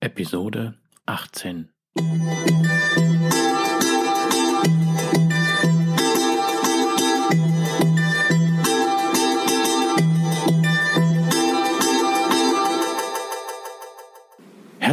Episode 18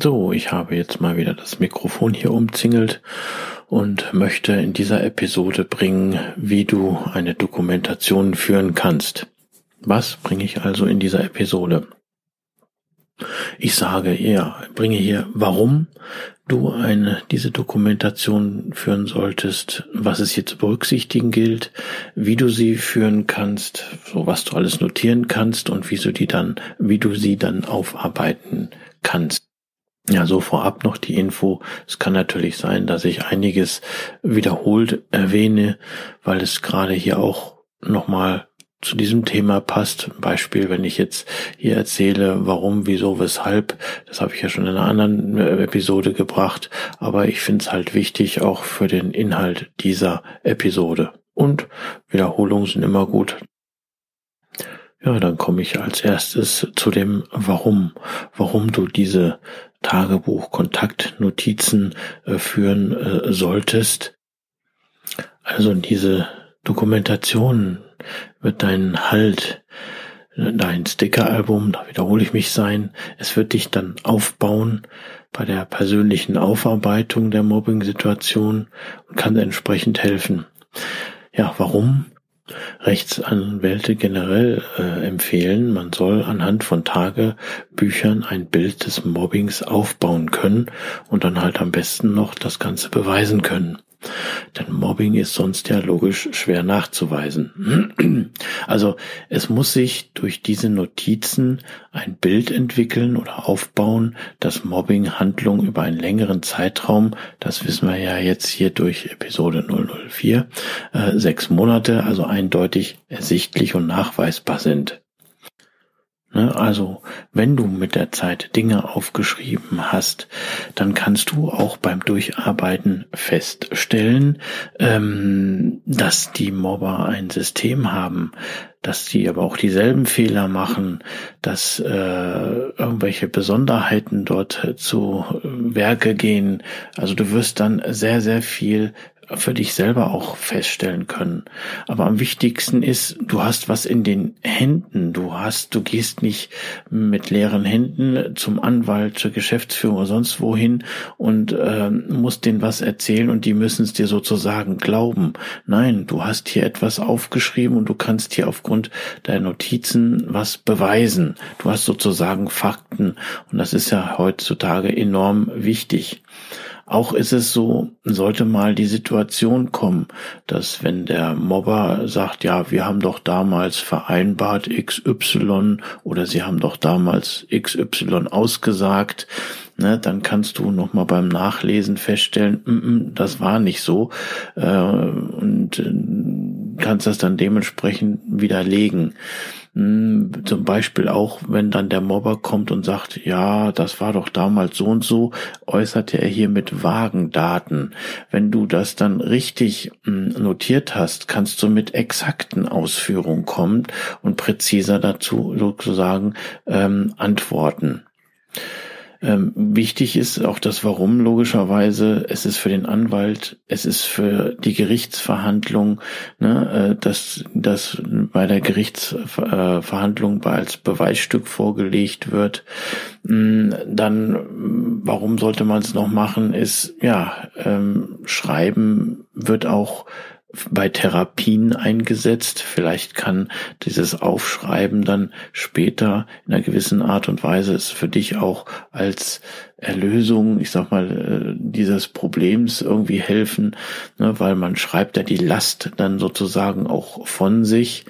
So, ich habe jetzt mal wieder das Mikrofon hier umzingelt und möchte in dieser Episode bringen, wie du eine Dokumentation führen kannst. Was bringe ich also in dieser Episode? Ich sage ja, bringe hier, warum du eine, diese Dokumentation führen solltest, was es hier zu berücksichtigen gilt, wie du sie führen kannst, so was du alles notieren kannst und wie du die dann, wie du sie dann aufarbeiten kannst. Ja, so vorab noch die Info. Es kann natürlich sein, dass ich einiges wiederholt erwähne, weil es gerade hier auch nochmal zu diesem Thema passt. Beispiel, wenn ich jetzt hier erzähle, warum, wieso, weshalb, das habe ich ja schon in einer anderen äh, Episode gebracht, aber ich finde es halt wichtig auch für den Inhalt dieser Episode. Und Wiederholungen sind immer gut. Ja, dann komme ich als erstes zu dem Warum. Warum du diese Tagebuch, Kontaktnotizen äh, führen äh, solltest. Also diese Dokumentation wird deinen Halt, dein Stickeralbum, da wiederhole ich mich sein, es wird dich dann aufbauen bei der persönlichen Aufarbeitung der Mobbing-Situation und kann entsprechend helfen. Ja, warum? Rechtsanwälte generell äh, empfehlen, man soll anhand von Tagebüchern ein Bild des Mobbings aufbauen können und dann halt am besten noch das Ganze beweisen können. Denn Mobbing ist sonst ja logisch schwer nachzuweisen. Also es muss sich durch diese Notizen ein Bild entwickeln oder aufbauen, dass Mobbing Handlungen über einen längeren Zeitraum, das wissen wir ja jetzt hier durch Episode 004, äh, sechs Monate, also eindeutig ersichtlich und nachweisbar sind. Ne? Also, wenn du mit der Zeit Dinge aufgeschrieben hast, dann kannst du auch beim Durcharbeiten feststellen, ähm, dass die Mobber ein System haben, dass sie aber auch dieselben Fehler machen, dass äh, irgendwelche Besonderheiten dort zu Werke gehen. Also du wirst dann sehr, sehr viel für dich selber auch feststellen können. Aber am wichtigsten ist, du hast was in den Händen. Du hast, du gehst nicht mit leeren Händen zum Anwalt, zur Geschäftsführung oder sonst wohin und äh, musst denen was erzählen und die müssen es dir sozusagen glauben. Nein, du hast hier etwas aufgeschrieben und du kannst hier aufgrund deiner Notizen was beweisen. Du hast sozusagen Fakten und das ist ja heutzutage enorm wichtig. Auch ist es so, sollte mal die Situation kommen, dass wenn der Mobber sagt, ja, wir haben doch damals vereinbart XY oder sie haben doch damals XY ausgesagt, ne, dann kannst du nochmal beim Nachlesen feststellen, mm -mm, das war nicht so äh, und äh, kannst das dann dementsprechend widerlegen. Hm, zum Beispiel auch, wenn dann der Mobber kommt und sagt, ja, das war doch damals so und so, äußerte er hier mit vagen Daten. Wenn du das dann richtig hm, notiert hast, kannst du mit exakten Ausführungen kommen und präziser dazu sozusagen ähm, antworten. Ähm, wichtig ist auch das Warum logischerweise. Es ist für den Anwalt, es ist für die Gerichtsverhandlung, ne, äh, dass das bei der Gerichtsverhandlung als Beweisstück vorgelegt wird. Mm, dann, warum sollte man es noch machen? Ist ja, ähm, Schreiben wird auch bei Therapien eingesetzt. Vielleicht kann dieses Aufschreiben dann später in einer gewissen Art und Weise es für dich auch als Erlösung, ich sag mal, äh, dieses Problems irgendwie helfen, ne, weil man schreibt ja die Last dann sozusagen auch von sich.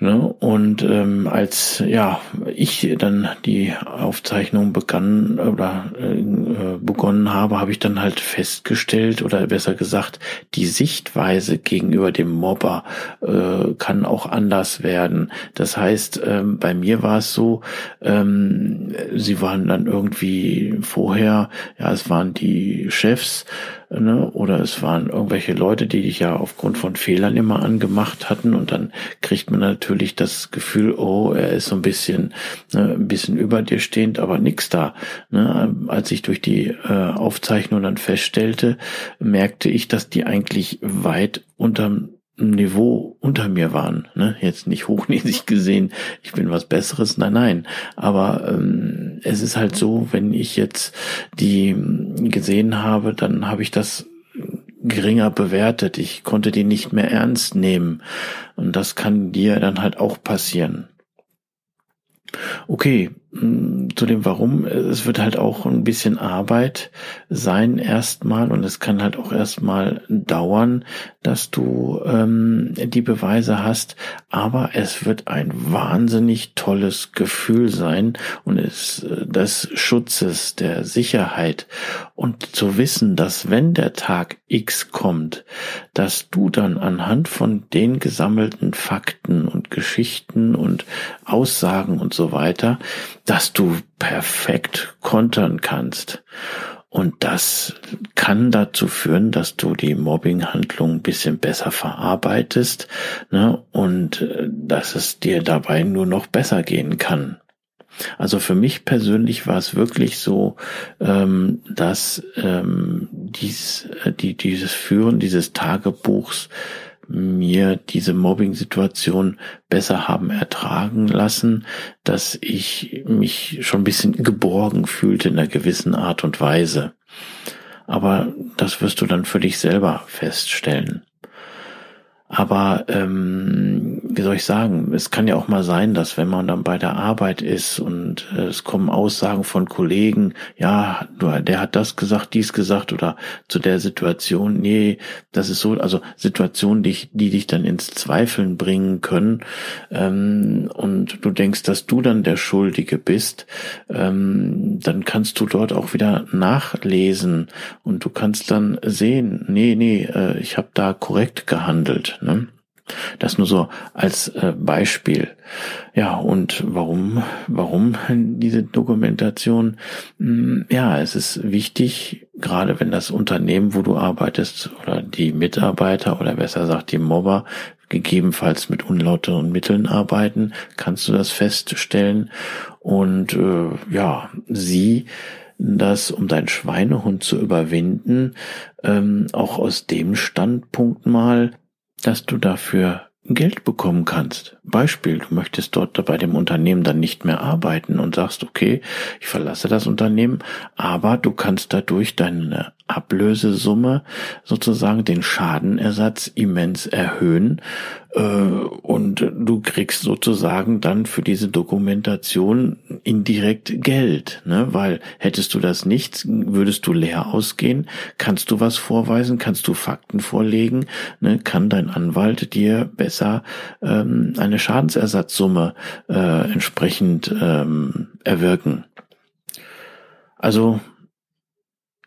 Ne? Und ähm, als ja ich dann die Aufzeichnung begann oder äh, begonnen habe, habe ich dann halt festgestellt oder besser gesagt, die Sichtweise gegenüber dem Mobber äh, kann auch anders werden. Das heißt, ähm, bei mir war es so, ähm, sie waren dann irgendwie vorher, ja, es waren die Chefs, ne? oder es waren irgendwelche Leute, die dich ja aufgrund von Fehlern immer angemacht hatten und dann kriegt man natürlich das Gefühl, oh, er ist so ein bisschen, ne, ein bisschen über dir stehend, aber nix da. Ne? Als ich durch die äh, Aufzeichnung dann feststellte, merkte ich, dass die eigentlich weit unterm Niveau unter mir waren. Ne? Jetzt nicht hochnäsig gesehen, ich bin was Besseres, nein, nein. Aber ähm, es ist halt so, wenn ich jetzt die gesehen habe, dann habe ich das geringer bewertet. Ich konnte die nicht mehr ernst nehmen. Und das kann dir dann halt auch passieren. Okay, zu dem Warum, es wird halt auch ein bisschen Arbeit sein erstmal und es kann halt auch erstmal dauern, dass du ähm, die Beweise hast, aber es wird ein wahnsinnig tolles Gefühl sein und es äh, des Schutzes, der Sicherheit. Und zu wissen, dass wenn der Tag X kommt, dass du dann anhand von den gesammelten Fakten und Geschichten und Aussagen und so weiter, dass du perfekt kontern kannst. Und das kann dazu führen, dass du die Mobbinghandlung ein bisschen besser verarbeitest ne, und äh, dass es dir dabei nur noch besser gehen kann. Also für mich persönlich war es wirklich so, ähm, dass ähm, dies, äh, die, dieses Führen dieses Tagebuchs mir diese Mobbing-Situation besser haben ertragen lassen, dass ich mich schon ein bisschen geborgen fühlte in einer gewissen Art und Weise. Aber das wirst du dann für dich selber feststellen. Aber ähm, wie soll ich sagen, es kann ja auch mal sein, dass wenn man dann bei der Arbeit ist und äh, es kommen Aussagen von Kollegen, ja, der hat das gesagt, dies gesagt oder zu der Situation, nee, das ist so, also Situationen, die, die dich dann ins Zweifeln bringen können ähm, und du denkst, dass du dann der Schuldige bist, ähm, dann kannst du dort auch wieder nachlesen und du kannst dann sehen, nee, nee, äh, ich habe da korrekt gehandelt. Ne? Das nur so als äh, Beispiel. Ja, und warum, warum diese Dokumentation? Hm, ja, es ist wichtig, gerade wenn das Unternehmen, wo du arbeitest, oder die Mitarbeiter oder besser gesagt die Mobber gegebenenfalls mit unlauteren Mitteln arbeiten, kannst du das feststellen. Und äh, ja, sie das, um deinen Schweinehund zu überwinden, ähm, auch aus dem Standpunkt mal, dass du dafür Geld bekommen kannst. Beispiel, du möchtest dort bei dem Unternehmen dann nicht mehr arbeiten und sagst, okay, ich verlasse das Unternehmen, aber du kannst dadurch deine Ablösesumme sozusagen den Schadenersatz immens erhöhen äh, und du kriegst sozusagen dann für diese Dokumentation indirekt Geld, ne? weil hättest du das nicht, würdest du leer ausgehen, kannst du was vorweisen, kannst du Fakten vorlegen, ne? kann dein Anwalt dir besser ähm, eine Schadensersatzsumme äh, entsprechend ähm, erwirken. Also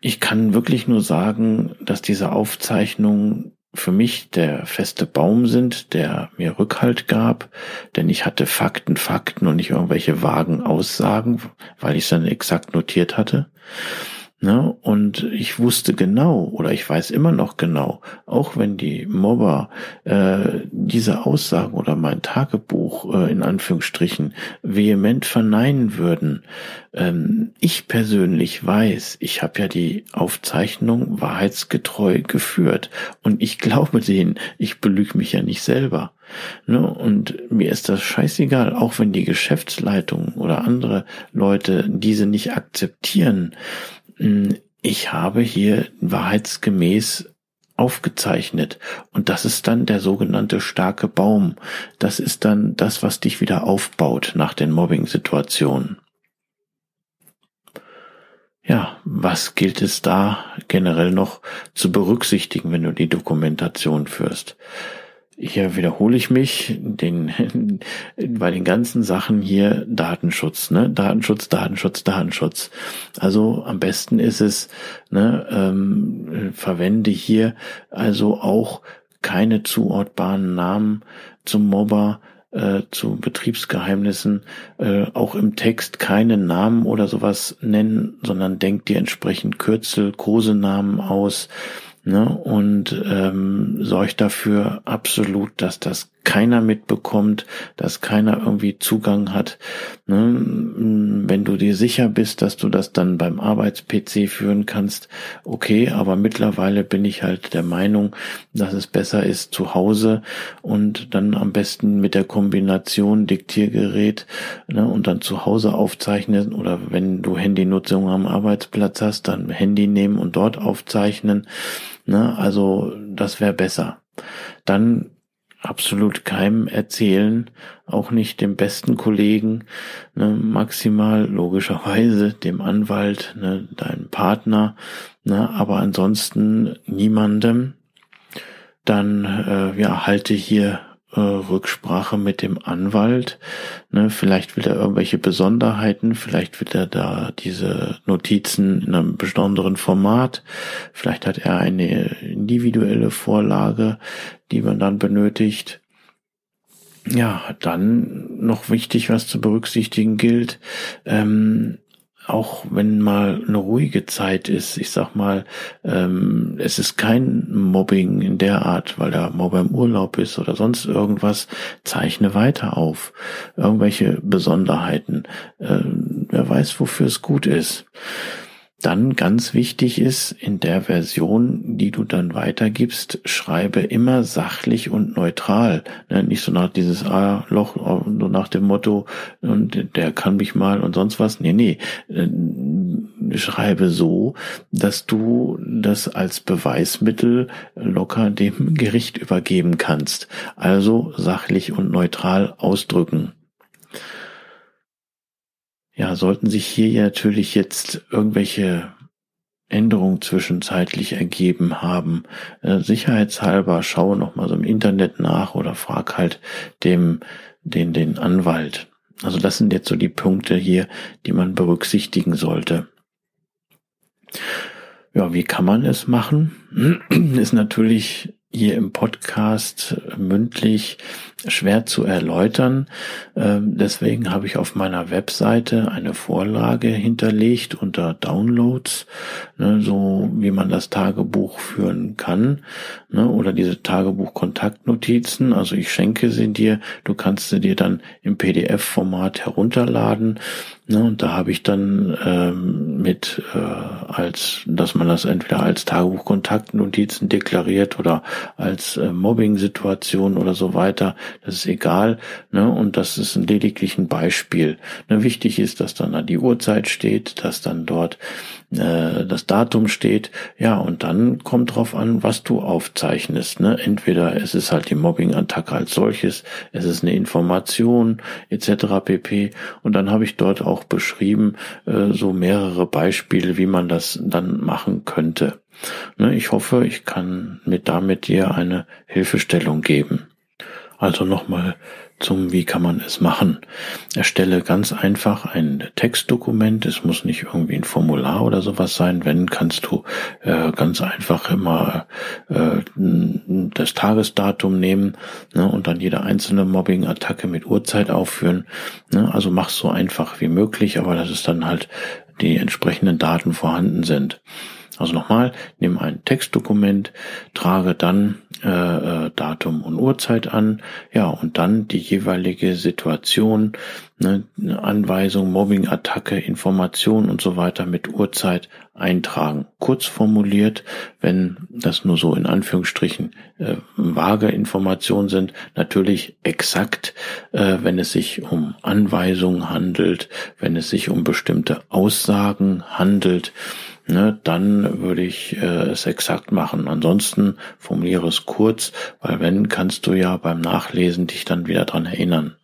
ich kann wirklich nur sagen, dass diese Aufzeichnungen für mich der feste Baum sind, der mir Rückhalt gab, denn ich hatte Fakten, Fakten und nicht irgendwelche vagen Aussagen, weil ich es dann exakt notiert hatte. Ne? Und ich wusste genau oder ich weiß immer noch genau, auch wenn die Mobber äh, diese Aussagen oder mein Tagebuch äh, in Anführungsstrichen vehement verneinen würden, ähm, ich persönlich weiß, ich habe ja die Aufzeichnung wahrheitsgetreu geführt und ich glaube denen, ich belüge mich ja nicht selber. Ne? Und mir ist das scheißegal, auch wenn die Geschäftsleitung oder andere Leute diese nicht akzeptieren ich habe hier wahrheitsgemäß aufgezeichnet. Und das ist dann der sogenannte starke Baum. Das ist dann das, was dich wieder aufbaut nach den Mobbing-Situationen. Ja, was gilt es da generell noch zu berücksichtigen, wenn du die Dokumentation führst? Hier wiederhole ich mich, den, bei den ganzen Sachen hier Datenschutz, ne? Datenschutz, Datenschutz, Datenschutz. Also am besten ist es, ne, ähm, verwende hier also auch keine zuortbaren Namen zum Mobber, äh, zu Betriebsgeheimnissen äh, auch im Text keine Namen oder sowas nennen, sondern denkt dir entsprechend Kürzel, Kosenamen aus ne, und ähm, sorgt dafür absolut, dass das keiner mitbekommt, dass keiner irgendwie Zugang hat. Ne? Wenn du dir sicher bist, dass du das dann beim Arbeits-PC führen kannst, okay, aber mittlerweile bin ich halt der Meinung, dass es besser ist zu Hause und dann am besten mit der Kombination Diktiergerät ne, und dann zu Hause aufzeichnen oder wenn du Handynutzung am Arbeitsplatz hast, dann Handy nehmen und dort aufzeichnen. Ne? Also das wäre besser. Dann absolut keinem erzählen, auch nicht dem besten Kollegen, ne, maximal logischerweise dem Anwalt, ne, deinem Partner, ne, aber ansonsten niemandem. Dann äh, ja, halte hier äh, Rücksprache mit dem Anwalt. Ne, vielleicht will er irgendwelche Besonderheiten, vielleicht will er da diese Notizen in einem besonderen Format, vielleicht hat er eine individuelle Vorlage, die man dann benötigt. Ja, dann noch wichtig, was zu berücksichtigen gilt. Ähm, auch wenn mal eine ruhige Zeit ist, ich sag mal, ähm, es ist kein Mobbing in der Art, weil der Mobber im Urlaub ist oder sonst irgendwas, zeichne weiter auf. Irgendwelche Besonderheiten. Äh, wer weiß, wofür es gut ist. Dann ganz wichtig ist, in der Version, die du dann weitergibst, schreibe immer sachlich und neutral. Ne? Nicht so nach dieses ah, Loch, so nach dem Motto, und der kann mich mal und sonst was. Nee, nee. Äh, schreibe so, dass du das als Beweismittel locker dem Gericht übergeben kannst. Also sachlich und neutral ausdrücken ja, sollten sich hier natürlich jetzt irgendwelche Änderungen zwischenzeitlich ergeben haben, äh, sicherheitshalber schaue noch mal so im Internet nach oder frag halt dem, den, den Anwalt. Also das sind jetzt so die Punkte hier, die man berücksichtigen sollte. Ja, wie kann man es machen? Ist natürlich hier im Podcast mündlich schwer zu erläutern. Ähm, deswegen habe ich auf meiner Webseite eine Vorlage hinterlegt unter Downloads, ne, so wie man das Tagebuch führen kann, ne, oder diese Tagebuch-Kontaktnotizen. Also ich schenke sie dir. Du kannst sie dir dann im PDF-Format herunterladen. Ne, und da habe ich dann ähm, mit äh, als, dass man das entweder als Tagebuch-Kontaktnotizen deklariert oder als äh, Mobbing-Situation oder so weiter das ist egal, ne? Und das ist lediglich ein Beispiel. Ne? Wichtig ist, dass dann die Uhrzeit steht, dass dann dort äh, das Datum steht, ja, und dann kommt drauf an, was du aufzeichnest. Ne? Entweder es ist halt die Mobbing-Attacke als solches, es ist eine Information etc. pp. Und dann habe ich dort auch beschrieben, äh, so mehrere Beispiele, wie man das dann machen könnte. Ne? Ich hoffe, ich kann mit damit dir eine Hilfestellung geben. Also nochmal zum, wie kann man es machen. Erstelle ganz einfach ein Textdokument. Es muss nicht irgendwie ein Formular oder sowas sein. Wenn, kannst du äh, ganz einfach immer äh, das Tagesdatum nehmen ne, und dann jede einzelne Mobbing-Attacke mit Uhrzeit aufführen. Ne, also mach so einfach wie möglich, aber dass es dann halt die entsprechenden Daten vorhanden sind. Also nochmal, nimm ein Textdokument, trage dann äh, Datum und Uhrzeit an, ja, und dann die jeweilige Situation, ne, Anweisung, Mobbing-Attacke, Information und so weiter mit Uhrzeit eintragen. Kurz formuliert, wenn das nur so in Anführungsstrichen äh, vage Informationen sind, natürlich exakt, äh, wenn es sich um Anweisungen handelt, wenn es sich um bestimmte Aussagen handelt, ne, dann würde ich äh, es exakt machen. Ansonsten formuliere es kurz, weil wenn, kannst du ja beim Nachlesen dich dann wieder dran erinnern.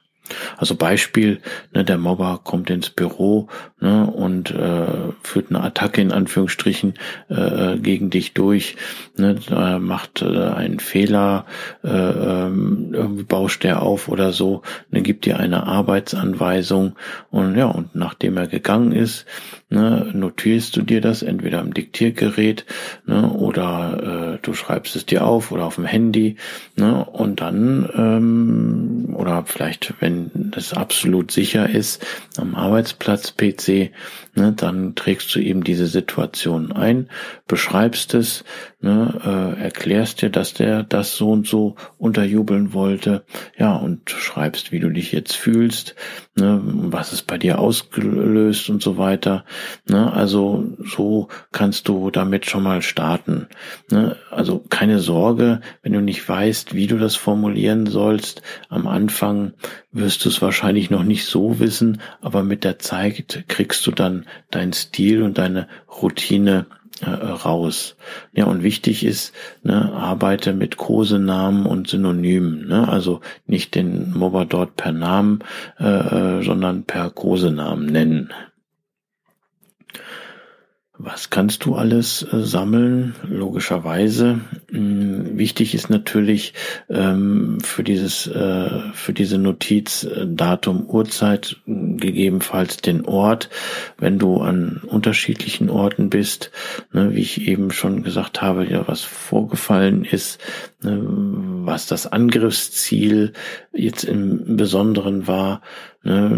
Also Beispiel, ne, der Mobber kommt ins Büro ne, und äh, führt eine Attacke in Anführungsstrichen äh, gegen dich durch, ne, macht äh, einen Fehler, äh, ähm, irgendwie bauscht er auf oder so, dann gibt dir eine Arbeitsanweisung und ja, und nachdem er gegangen ist, ne, notierst du dir das entweder am Diktiergerät ne, oder äh, du schreibst es dir auf oder auf dem Handy ne, und dann ähm, oder vielleicht, wenn das absolut sicher ist, am Arbeitsplatz PC, ne, dann trägst du eben diese Situation ein, beschreibst es, ne, äh, erklärst dir, dass der das so und so unterjubeln wollte, ja, und schreibst, wie du dich jetzt fühlst, ne, was es bei dir ausgelöst und so weiter. Ne, also so kannst du damit schon mal starten. Ne, also keine Sorge, wenn du nicht weißt, wie du das formulieren sollst. Am Anfang wirst du es wahrscheinlich noch nicht so wissen, aber mit der Zeit kriegst du dann deinen Stil und deine Routine äh, raus. Ja, und wichtig ist, ne, arbeite mit Kosenamen und Synonymen. Ne? Also nicht den Mobber dort per Namen, äh, äh sondern per Kosenamen nennen. Was kannst du alles äh, sammeln? Logischerweise. Hm, wichtig ist natürlich ähm, für dieses, äh, für diese Notiz äh, Datum, Uhrzeit, gegebenenfalls den Ort, wenn du an unterschiedlichen Orten bist, ne, wie ich eben schon gesagt habe, ja, was vorgefallen ist, was das Angriffsziel jetzt im Besonderen war, Ne,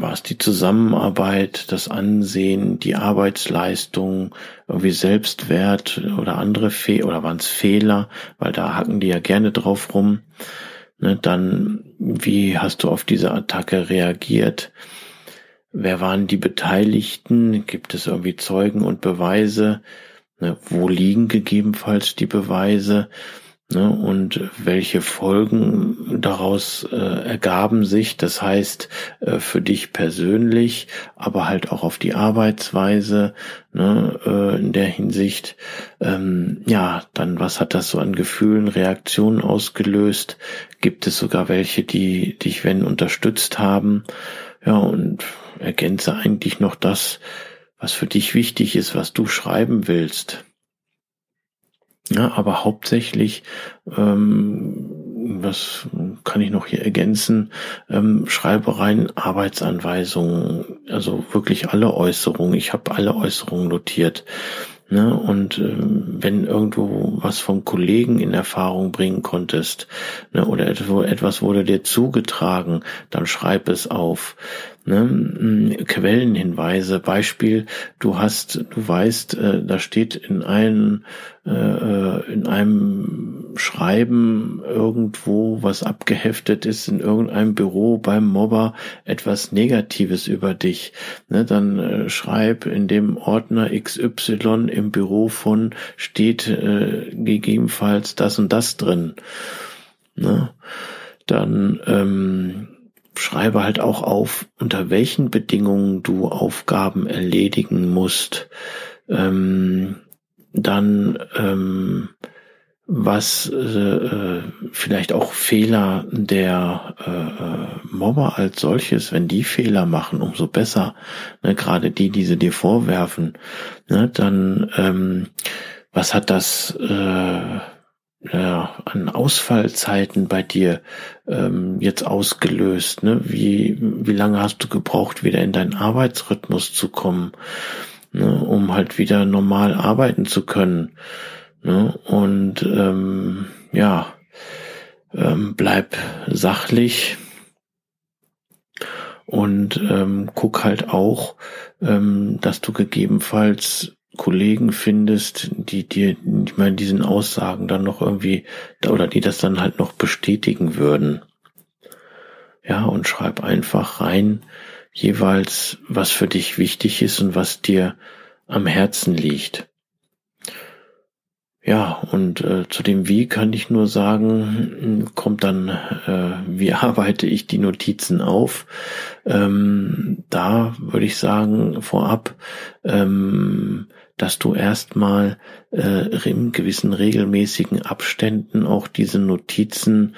war es die Zusammenarbeit, das Ansehen, die Arbeitsleistung, irgendwie Selbstwert oder andere Fe oder waren es Fehler, weil da hacken die ja gerne drauf rum. Ne, dann, wie hast du auf diese Attacke reagiert? Wer waren die Beteiligten? Gibt es irgendwie Zeugen und Beweise? Ne, wo liegen gegebenenfalls die Beweise? Ne, und welche Folgen daraus äh, ergaben sich, das heißt äh, für dich persönlich, aber halt auch auf die Arbeitsweise ne, äh, in der Hinsicht, ähm, ja, dann was hat das so an Gefühlen, Reaktionen ausgelöst? Gibt es sogar welche, die dich, wenn unterstützt haben? Ja, und ergänze eigentlich noch das, was für dich wichtig ist, was du schreiben willst. Ja, aber hauptsächlich, ähm, was kann ich noch hier ergänzen, ähm, Schreibereien, Arbeitsanweisungen, also wirklich alle Äußerungen. Ich habe alle Äußerungen notiert. Ne? Und äh, wenn irgendwo was von Kollegen in Erfahrung bringen konntest, ne? oder etwas wurde dir zugetragen, dann schreib es auf. Ne? Quellenhinweise, Beispiel, du hast, du weißt, äh, da steht in einem, äh, äh, in einem Schreiben irgendwo, was abgeheftet ist, in irgendeinem Büro beim Mobber etwas Negatives über dich. Ne? Dann äh, schreib in dem Ordner XY im Büro von steht äh, gegebenenfalls das und das drin. Ne? Dann ähm, schreibe halt auch auf, unter welchen Bedingungen du Aufgaben erledigen musst. Ähm, dann ähm, was äh, vielleicht auch Fehler der äh, äh, Mobber als solches, wenn die Fehler machen, umso besser. Ne, Gerade die, die sie dir vorwerfen, ne, dann ähm, was hat das äh, ja, an Ausfallzeiten bei dir ähm, jetzt ausgelöst? Ne? Wie, wie lange hast du gebraucht, wieder in deinen Arbeitsrhythmus zu kommen, ne? um halt wieder normal arbeiten zu können? Ne? Und ähm, ja, ähm, bleib sachlich und ähm, guck halt auch, ähm, dass du gegebenenfalls Kollegen findest, die dir, ich meine, diesen Aussagen dann noch irgendwie, oder die das dann halt noch bestätigen würden. Ja, und schreib einfach rein, jeweils, was für dich wichtig ist und was dir am Herzen liegt. Ja, und äh, zu dem Wie kann ich nur sagen, kommt dann, äh, wie arbeite ich die Notizen auf? Ähm, da würde ich sagen, vorab, ähm, dass du erstmal äh, in gewissen regelmäßigen Abständen auch diese Notizen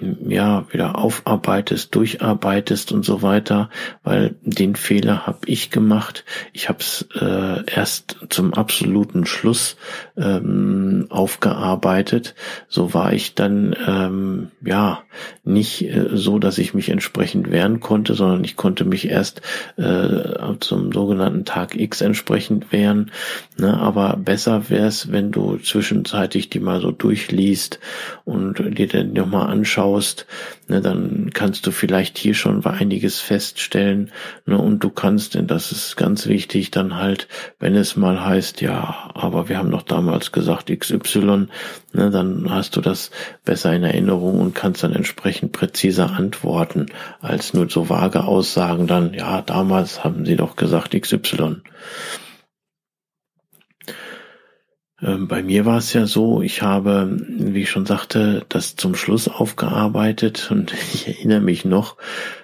ja wieder aufarbeitest, durcharbeitest und so weiter, weil den Fehler habe ich gemacht. Ich habe es äh, erst zum absoluten Schluss ähm, aufgearbeitet. So war ich dann ähm, ja nicht äh, so, dass ich mich entsprechend wehren konnte, sondern ich konnte mich erst äh, zum sogenannten Tag X entsprechend wehren. Ne? Aber besser wäre es, wenn du zwischenzeitlich die mal so durchliest und dir dann nochmal anschaust anschaust, ne, dann kannst du vielleicht hier schon einiges feststellen. Ne, und du kannst, denn das ist ganz wichtig, dann halt, wenn es mal heißt, ja, aber wir haben doch damals gesagt XY, ne, dann hast du das besser in Erinnerung und kannst dann entsprechend präziser antworten, als nur so vage Aussagen dann, ja, damals haben sie doch gesagt XY. Ähm, bei mir war es ja so, ich habe, wie ich schon sagte, das zum Schluss aufgearbeitet und ich erinnere mich noch,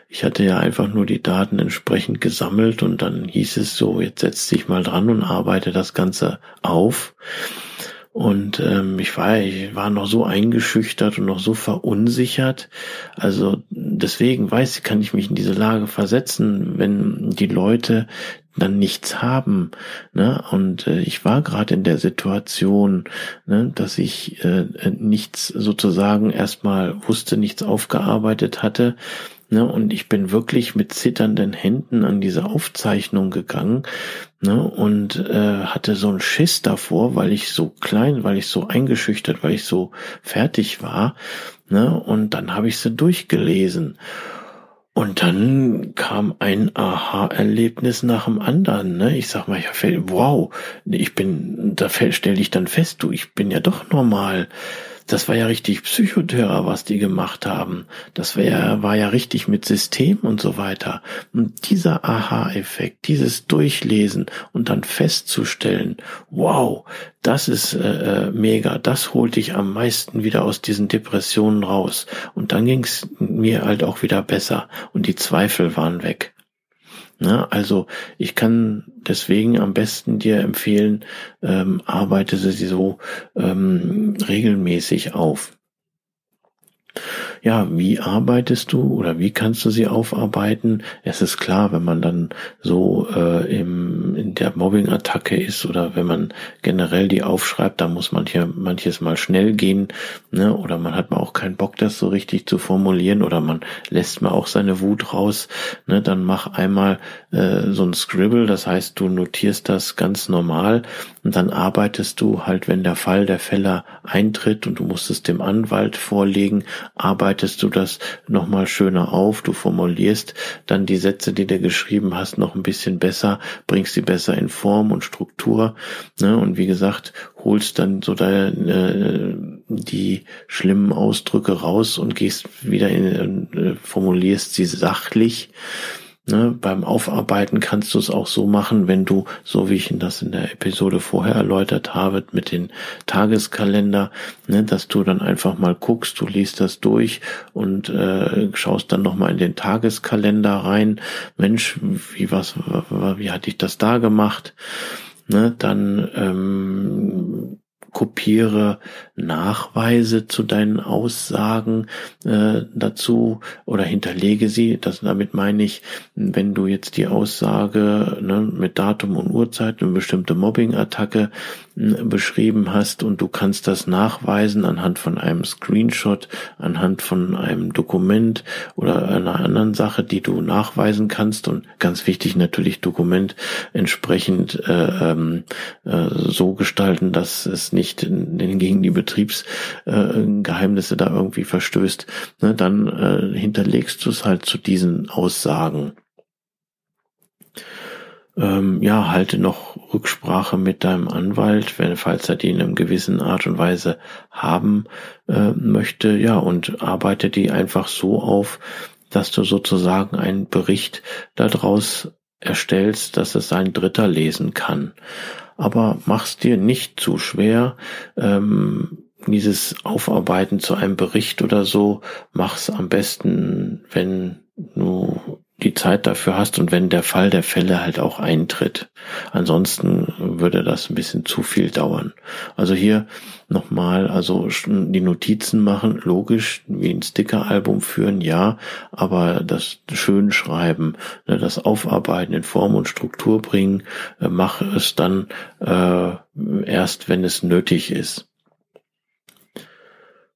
ich hatte ja einfach nur die Daten entsprechend gesammelt und dann hieß es so, jetzt setz dich mal dran und arbeite das Ganze auf. Und ähm, ich war, ich war noch so eingeschüchtert und noch so verunsichert. Also deswegen weiß ich, kann ich mich in diese Lage versetzen, wenn die Leute dann nichts haben. Ne? Und äh, ich war gerade in der Situation, ne, dass ich äh, nichts sozusagen erstmal wusste, nichts aufgearbeitet hatte Ne, und ich bin wirklich mit zitternden Händen an diese Aufzeichnung gegangen ne, und äh, hatte so einen Schiss davor, weil ich so klein, weil ich so eingeschüchtert, weil ich so fertig war. Ne, und dann habe ich sie durchgelesen. Und dann kam ein Aha-Erlebnis nach dem anderen. Ne? Ich sag mal, ja, wow, ich bin, da stelle ich dann fest, du, ich bin ja doch normal das war ja richtig Psychoterror, was die gemacht haben. Das war ja, war ja richtig mit System und so weiter. Und dieser Aha-Effekt, dieses Durchlesen und dann festzustellen, wow, das ist äh, äh mega, das holt dich am meisten wieder aus diesen Depressionen raus. Und dann ging es mir halt auch wieder besser und die Zweifel waren weg. Ne? Also ich kann deswegen am besten dir empfehlen, ähm, arbeite sie so ähm, regelmäßig auf ja, wie arbeitest du oder wie kannst du sie aufarbeiten? Es ist klar, wenn man dann so äh, im, in der Mobbing-Attacke ist oder wenn man generell die aufschreibt, da muss man hier manches mal schnell gehen, ne? oder man hat mal auch keinen Bock, das so richtig zu formulieren oder man lässt mal auch seine Wut raus, ne? dann mach einmal äh, so ein Scribble, das heißt, du notierst das ganz normal und dann arbeitest du halt, wenn der Fall der Fälle eintritt und du musst es dem Anwalt vorlegen, arbeitest du das nochmal schöner auf, du formulierst dann die Sätze, die du geschrieben hast, noch ein bisschen besser, bringst sie besser in Form und Struktur. Ne? Und wie gesagt, holst dann so deine, äh, die schlimmen Ausdrücke raus und gehst wieder in, äh, formulierst sie sachlich. Ne, beim Aufarbeiten kannst du es auch so machen, wenn du, so wie ich das in der Episode vorher erläutert habe, mit den Tageskalender, ne, dass du dann einfach mal guckst, du liest das durch und äh, schaust dann nochmal in den Tageskalender rein. Mensch, wie was, wie hatte ich das da gemacht? Ne, dann ähm, kopiere Nachweise zu deinen Aussagen äh, dazu oder hinterlege sie. Das damit meine ich, wenn du jetzt die Aussage ne, mit Datum und Uhrzeit eine bestimmte Mobbing-Attacke äh, beschrieben hast und du kannst das nachweisen anhand von einem Screenshot, anhand von einem Dokument oder einer anderen Sache, die du nachweisen kannst und ganz wichtig natürlich Dokument entsprechend äh, ähm, äh, so gestalten, dass es nicht gegen die Betriebsgeheimnisse da irgendwie verstößt, ne, dann äh, hinterlegst du es halt zu diesen Aussagen. Ähm, ja, halte noch Rücksprache mit deinem Anwalt, wenn, falls er die in einer gewissen Art und Weise haben äh, möchte, ja, und arbeite die einfach so auf, dass du sozusagen einen Bericht daraus erstellst, dass es ein Dritter lesen kann. Aber mach's dir nicht zu schwer. Ähm, dieses Aufarbeiten zu einem Bericht oder so, mach's am besten, wenn du die Zeit dafür hast und wenn der Fall der Fälle halt auch eintritt. Ansonsten würde das ein bisschen zu viel dauern. Also hier nochmal, also die Notizen machen, logisch, wie ein Stickeralbum führen, ja, aber das schön schreiben, ne, das Aufarbeiten in Form und Struktur bringen, äh, mach es dann äh, erst, wenn es nötig ist.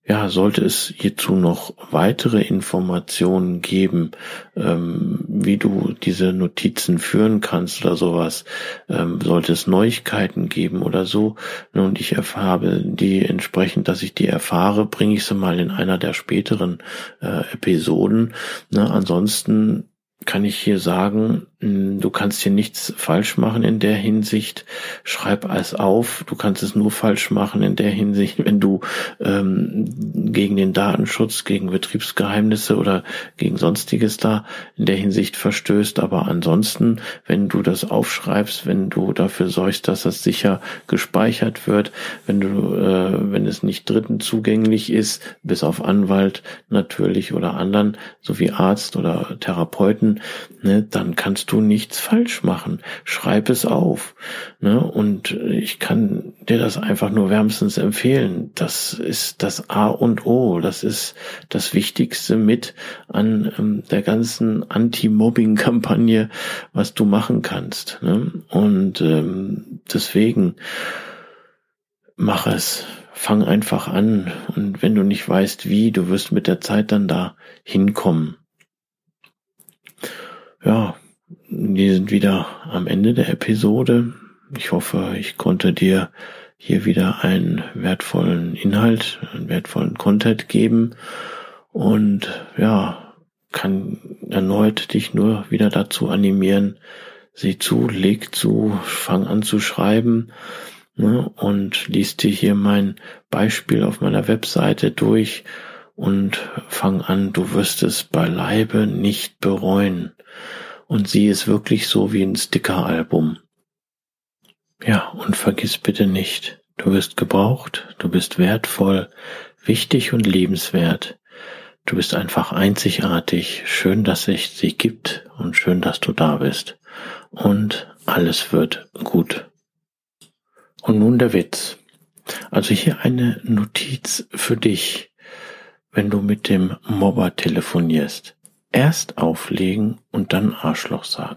Ja, sollte es hierzu noch weitere Informationen geben, ähm, wie du diese Notizen führen kannst oder sowas, ähm, sollte es Neuigkeiten geben oder so, ne, und ich erfahre die entsprechend, dass ich die erfahre, bringe ich sie mal in einer der späteren äh, Episoden. Ne, ansonsten kann ich hier sagen, du kannst hier nichts falsch machen in der Hinsicht. Schreib alles auf. Du kannst es nur falsch machen in der Hinsicht, wenn du ähm, gegen den Datenschutz, gegen Betriebsgeheimnisse oder gegen sonstiges da in der Hinsicht verstößt. Aber ansonsten, wenn du das aufschreibst, wenn du dafür sorgst, dass das sicher gespeichert wird, wenn du, äh, wenn es nicht Dritten zugänglich ist, bis auf Anwalt natürlich oder anderen, sowie Arzt oder Therapeuten, ne, dann kannst du nichts falsch machen. Schreib es auf. Ne? Und ich kann dir das einfach nur wärmstens empfehlen. Das ist das A und O. Das ist das Wichtigste mit an ähm, der ganzen Anti-Mobbing-Kampagne, was du machen kannst. Ne? Und ähm, deswegen mach es. Fang einfach an. Und wenn du nicht weißt, wie, du wirst mit der Zeit dann da hinkommen. Ja, wir sind wieder am Ende der Episode. Ich hoffe, ich konnte dir hier wieder einen wertvollen Inhalt, einen wertvollen Content geben und ja, kann erneut dich nur wieder dazu animieren, sieh zu, leg zu, fang an zu schreiben ne, und liest dir hier mein Beispiel auf meiner Webseite durch und fang an, du wirst es beileibe nicht bereuen und sieh es wirklich so wie ein Stickeralbum. Ja, und vergiss bitte nicht, du wirst gebraucht, du bist wertvoll, wichtig und liebenswert. Du bist einfach einzigartig. Schön, dass es dich gibt und schön, dass du da bist. Und alles wird gut. Und nun der Witz. Also hier eine Notiz für dich, wenn du mit dem Mobber telefonierst. Erst auflegen und dann Arschloch sagen.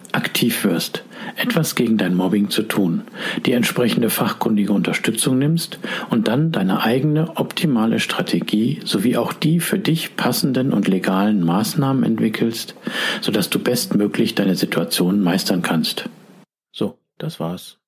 aktiv wirst, etwas gegen dein Mobbing zu tun, die entsprechende fachkundige Unterstützung nimmst und dann deine eigene optimale Strategie sowie auch die für dich passenden und legalen Maßnahmen entwickelst, sodass du bestmöglich deine Situation meistern kannst. So, das war's.